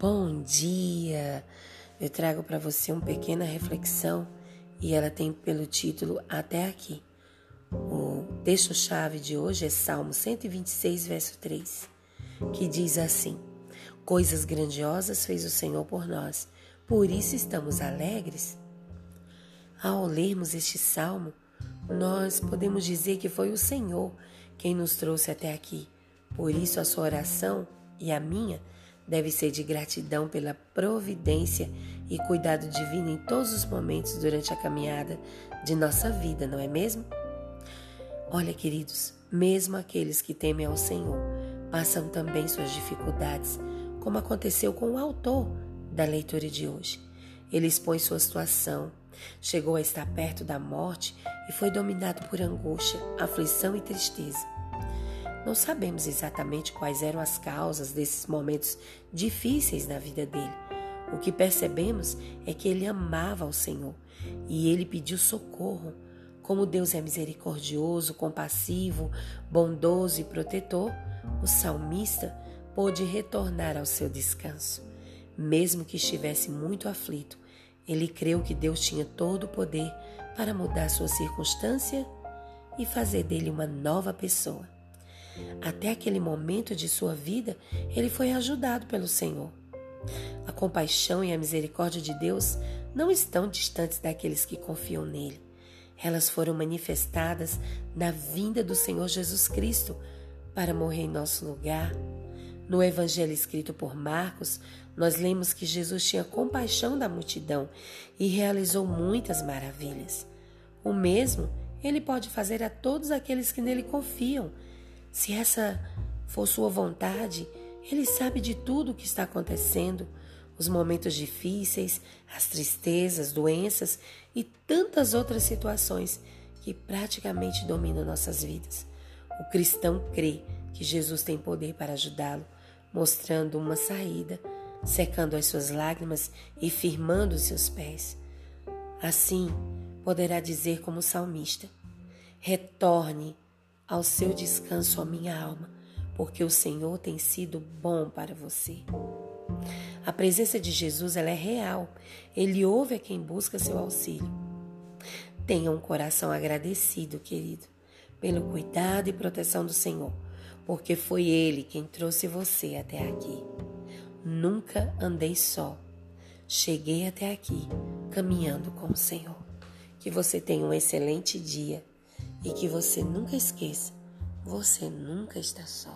bom dia! Eu trago para você uma pequena reflexão e ela tem pelo título Até Aqui. O texto-chave de hoje é Salmo 126, verso 3, que diz assim: Coisas grandiosas fez o Senhor por nós, por isso estamos alegres. Ao lermos este salmo, nós podemos dizer que foi o Senhor quem nos trouxe até aqui. Por isso, a sua oração e a minha deve ser de gratidão pela providência e cuidado divino em todos os momentos durante a caminhada de nossa vida, não é mesmo? Olha, queridos, mesmo aqueles que temem ao Senhor passam também suas dificuldades, como aconteceu com o autor da leitura de hoje. Ele expõe sua situação, chegou a estar perto da morte e foi dominado por angústia, aflição e tristeza. Não sabemos exatamente quais eram as causas desses momentos difíceis na vida dele. O que percebemos é que ele amava ao Senhor e ele pediu socorro. Como Deus é misericordioso, compassivo, bondoso e protetor, o salmista pôde retornar ao seu descanso. Mesmo que estivesse muito aflito, ele creu que Deus tinha todo o poder para mudar sua circunstância e fazer dele uma nova pessoa. Até aquele momento de sua vida, ele foi ajudado pelo Senhor. A compaixão e a misericórdia de Deus não estão distantes daqueles que confiam nele. Elas foram manifestadas na vinda do Senhor Jesus Cristo para morrer em nosso lugar. No evangelho escrito por Marcos, nós lemos que Jesus tinha compaixão da multidão e realizou muitas maravilhas. O mesmo ele pode fazer a todos aqueles que nele confiam se essa for sua vontade, Ele sabe de tudo o que está acontecendo, os momentos difíceis, as tristezas, doenças e tantas outras situações que praticamente dominam nossas vidas. O cristão crê que Jesus tem poder para ajudá-lo, mostrando uma saída, secando as suas lágrimas e firmando os seus pés. Assim, poderá dizer como salmista: Retorne ao seu descanso, a minha alma, porque o Senhor tem sido bom para você. A presença de Jesus ela é real. Ele ouve a quem busca seu auxílio. Tenha um coração agradecido, querido, pelo cuidado e proteção do Senhor, porque foi Ele quem trouxe você até aqui. Nunca andei só. Cheguei até aqui caminhando com o Senhor. Que você tenha um excelente dia e que você nunca esqueça, você nunca está só.